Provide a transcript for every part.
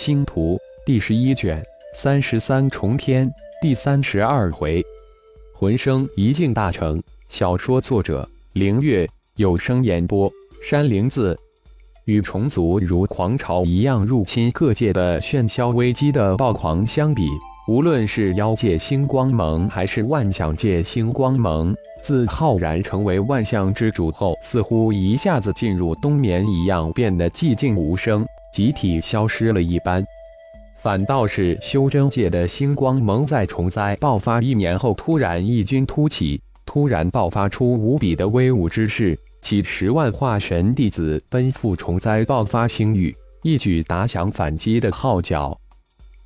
星图第十一卷三十三重天第三十二回，魂生一境大成。小说作者：凌月，有声演播：山灵子。与虫族如狂潮一样入侵各界的喧嚣危机的暴狂相比，无论是妖界星光盟还是万象界星光盟，自浩然成为万象之主后，似乎一下子进入冬眠一样，变得寂静无声。集体消失了一般，反倒是修真界的星光盟在虫灾爆发一年后，突然异军突起，突然爆发出无比的威武之势，几十万化神弟子奔赴虫灾爆发星域，一举打响反击的号角。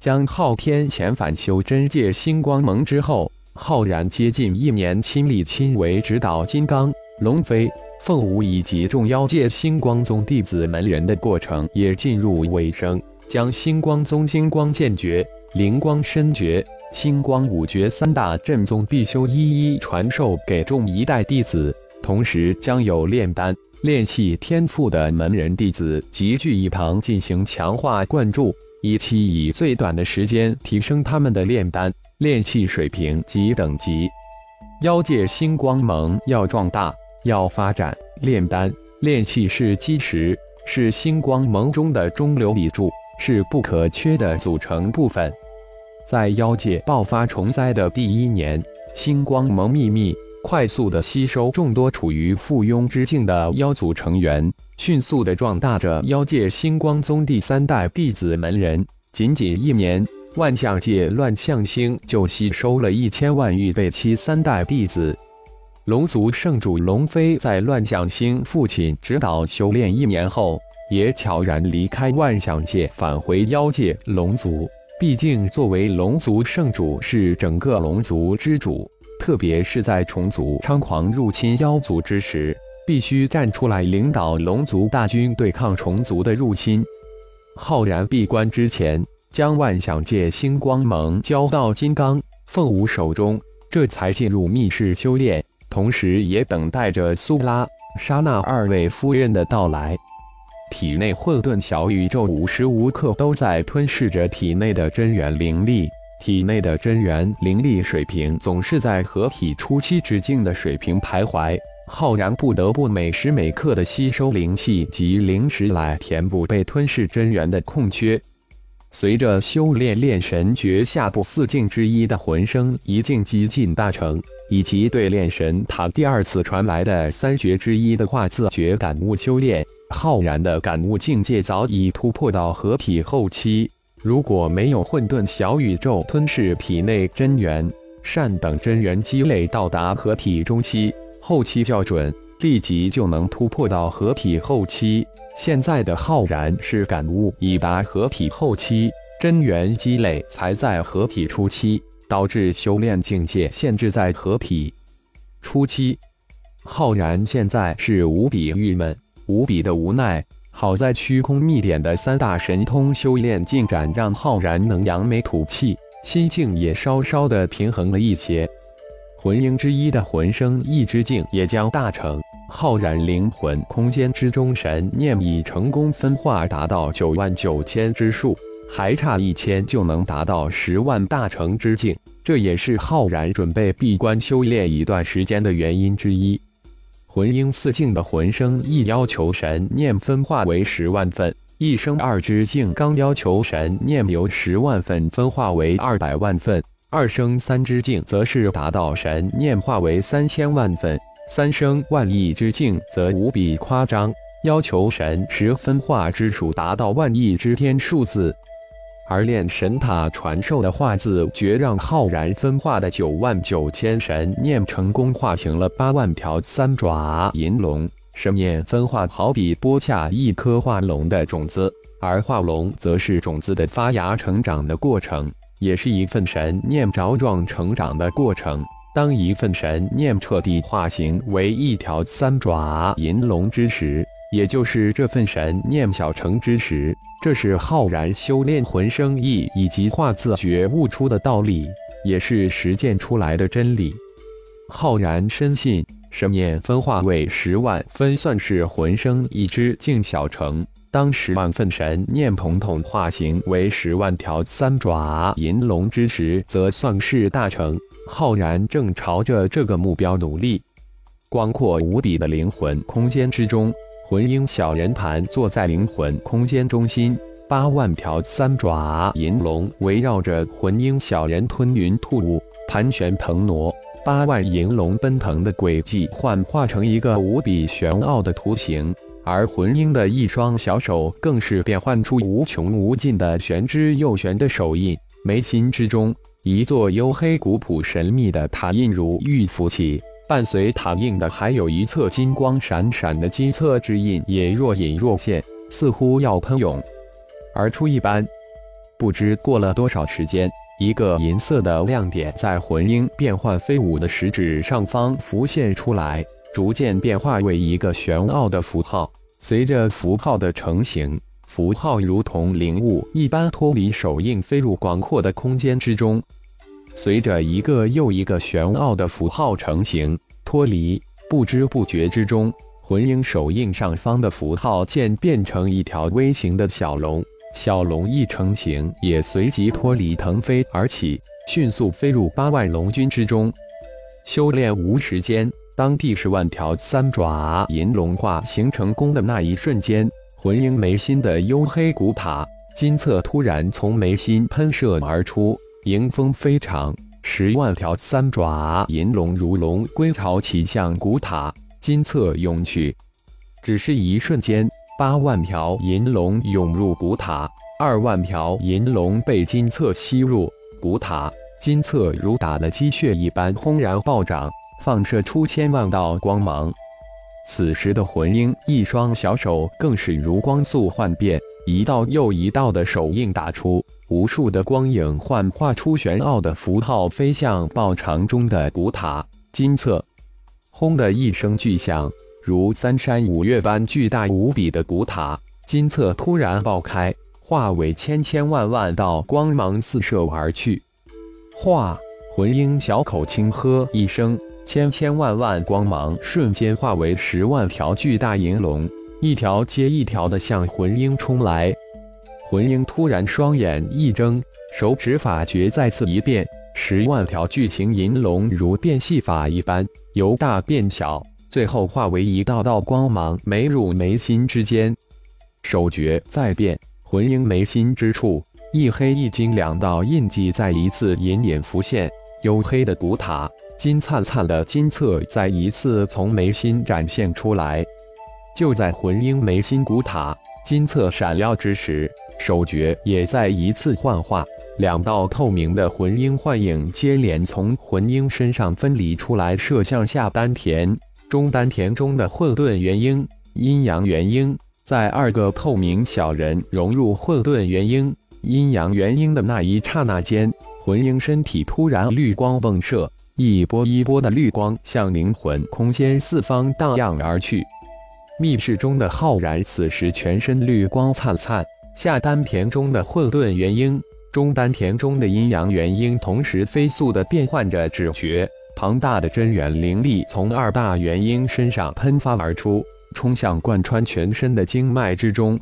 将昊天遣返修真界星光盟之后，浩然接近一年亲力亲为指导金刚、龙飞。凤舞以及众妖界星光宗弟子门人的过程也进入尾声，将星光宗金光剑诀、灵光身诀、星光五诀三大正宗必修一一传授给众一代弟子，同时将有炼丹、炼气天赋的门人弟子集聚一堂进行强化灌注，以期以最短的时间提升他们的炼丹、炼气水平及等级。妖界星光盟要壮大。要发展炼丹、炼气是基石，是星光盟中的中流砥柱，是不可缺的组成部分。在妖界爆发虫灾的第一年，星光盟秘密快速的吸收众多处于附庸之境的妖族成员，迅速的壮大着妖界星光宗第三代弟子门人。仅仅一年，万象界乱象星就吸收了一千万预备期三代弟子。龙族圣主龙飞在乱象星父亲指导修炼一年后，也悄然离开万象界，返回妖界。龙族毕竟作为龙族圣主，是整个龙族之主，特别是在虫族猖狂入侵妖族之时，必须站出来领导龙族大军对抗虫族的入侵。浩然闭关之前，将万象界星光盟交到金刚、凤舞手中，这才进入密室修炼。同时也等待着苏拉、莎娜二位夫人的到来。体内混沌小宇宙无时无刻都在吞噬着体内的真元灵力，体内的真元灵力水平总是在合体初期之境的水平徘徊。浩然不得不每时每刻的吸收灵气及灵石来填补被吞噬真元的空缺。随着修炼炼神诀下部四境之一的魂生一境几近大成，以及对炼神塔第二次传来的三诀之一的化字诀感悟修炼，浩然的感悟境界早已突破到合体后期。如果没有混沌小宇宙吞噬体内真元、善等真元积累到达合体中期，后期较准，立即就能突破到合体后期。现在的浩然是感悟已达合体后期，真元积累才在合体初期，导致修炼境界限制在合体初期。浩然现在是无比郁闷，无比的无奈。好在虚空秘典的三大神通修炼进展，让浩然能扬眉吐气，心境也稍稍的平衡了一些。魂婴之一的魂生意之境也将大成。浩然灵魂空间之中，神念已成功分化，达到九万九千之数，还差一千就能达到十万大成之境。这也是浩然准备闭关修炼一段时间的原因之一。魂婴四境的魂生亦要求神念分化为十万份，一生二之境刚要求神念由十万份分化为二百万份，二生三之境则是达到神念化为三千万份。三生万亿之境则无比夸张，要求神识分化之数达到万亿之天数字。而炼神塔传授的化字诀，让浩然分化的九万九千神念成功化形了八万条三爪银龙。神念分化好比播下一颗化龙的种子，而化龙则是种子的发芽成长的过程，也是一份神念茁壮成长的过程。当一份神念彻底化形为一条三爪银龙之时，也就是这份神念小成之时，这是浩然修炼魂生意以及化字觉悟出的道理，也是实践出来的真理。浩然深信，神念分化为十万分，算是魂生一之境小成。当十万份神念统统化形为十万条三爪银龙之时，则算是大成。浩然正朝着这个目标努力。广阔无比的灵魂空间之中，魂鹰小人盘坐在灵魂空间中心，八万条三爪银龙围绕着魂鹰小人吞云吐雾，盘旋腾挪。八万银龙奔腾的轨迹幻化成一个无比玄奥的图形。而魂婴的一双小手更是变幻出无穷无尽的玄之又玄的手印，眉心之中，一座黝黑古朴神秘的塔印如玉浮起，伴随塔印的还有一侧金光闪闪的金色之印，也若隐若现，似乎要喷涌而出一般。不知过了多少时间，一个银色的亮点在魂婴变幻飞舞的食指上方浮现出来。逐渐变化为一个玄奥的符号，随着符号的成型，符号如同灵物一般脱离手印，飞入广阔的空间之中。随着一个又一个玄奥的符号成型、脱离，不知不觉之中，魂婴手印上方的符号渐变成一条微型的小龙。小龙一成型，也随即脱离腾飞而起，迅速飞入八万龙军之中。修炼无时间。当第十万条三爪银龙化形成功的那一瞬间，魂婴眉心的幽黑古塔金色突然从眉心喷射而出，迎风飞长。十万条三爪银龙如龙归巢，齐向古塔金色涌去。只是一瞬间，八万条银龙涌入古塔，二万条银龙被金色吸入古塔，金色如打了鸡血一般轰然暴涨。放射出千万道光芒，此时的魂婴一双小手更是如光速幻变，一道又一道的手印打出，无数的光影幻化出玄奥的符号，飞向爆场中的古塔金色。轰的一声巨响，如三山五岳般巨大无比的古塔金色突然爆开，化为千千万万道光芒四射而去。化魂婴小口轻喝一声。千千万万光芒瞬间化为十万条巨大银龙，一条接一条的向魂婴冲来。魂婴突然双眼一睁，手指法诀再次一变，十万条巨型银龙如变戏法一般由大变小，最后化为一道道光芒，眉入眉心之间。手诀再变，魂婴眉心之处一黑一金两道印记再一次隐隐浮现，黝黑的古塔。金灿灿的金色再一次从眉心展现出来。就在魂婴眉心古塔金色闪耀之时，手诀也再一次幻化，两道透明的魂婴幻影接连从魂婴身上分离出来，射向下丹田、中丹田中的混沌元婴、阴阳元婴。在二个透明小人融入混沌元婴、阴阳元婴的那一刹那间，魂婴身体突然绿光迸射。一波一波的绿光向灵魂空间四方荡漾而去。密室中的浩然此时全身绿光灿灿，下丹田中的混沌元婴，中丹田中的阴阳元婴同时飞速的变换着指诀。庞大的真元灵力从二大元婴身上喷发而出，冲向贯穿全身的经脉之中。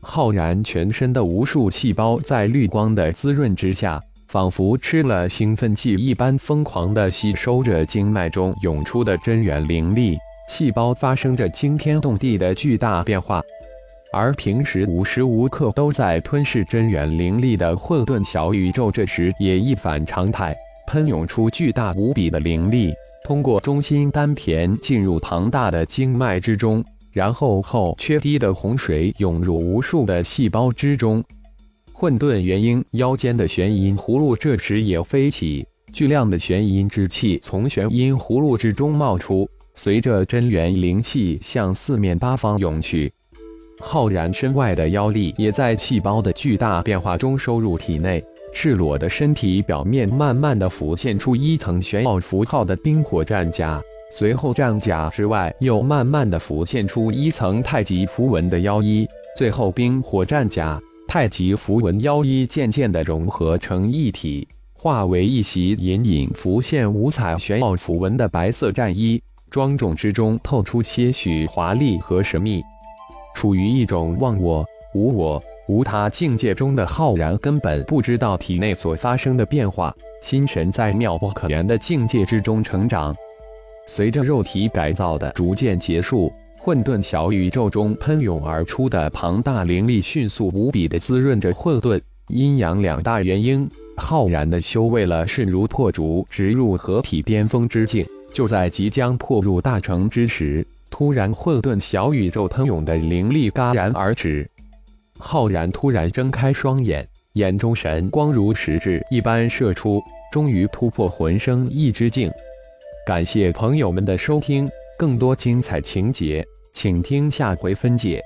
浩然全身的无数细胞在绿光的滋润之下。仿佛吃了兴奋剂一般，疯狂地吸收着经脉中涌出的真元灵力，细胞发生着惊天动地的巨大变化。而平时无时无刻都在吞噬真元灵力的混沌小宇宙，这时也一反常态，喷涌出巨大无比的灵力，通过中心丹田进入庞大的经脉之中，然后后缺堤的洪水涌入无数的细胞之中。混沌元婴腰间的玄阴葫芦这时也飞起，巨量的玄阴之气从玄阴葫芦之中冒出，随着真元灵气向四面八方涌去。浩然身外的妖力也在细胞的巨大变化中收入体内，赤裸的身体表面慢慢的浮现出一层玄奥符号的冰火战甲，随后战甲之外又慢慢的浮现出一层太极符文的妖衣，最后冰火战甲。太极符文妖衣渐渐地融合成一体，化为一袭隐隐浮现五彩玄奥符文的白色战衣，庄重之中透出些许华丽和神秘。处于一种忘我、无我、无他境界中的浩然，根本不知道体内所发生的变化，心神在妙不可言的境界之中成长。随着肉体改造的逐渐结束，混沌小宇宙中喷涌而出的庞大灵力，迅速无比的滋润着混沌阴阳两大元婴。浩然的修为了势如破竹，直入合体巅峰之境。就在即将破入大成之时，突然混沌小宇宙喷涌的灵力戛然而止。浩然突然睁开双眼，眼中神光如实质一般射出，终于突破魂生意之境。感谢朋友们的收听，更多精彩情节，请听下回分解。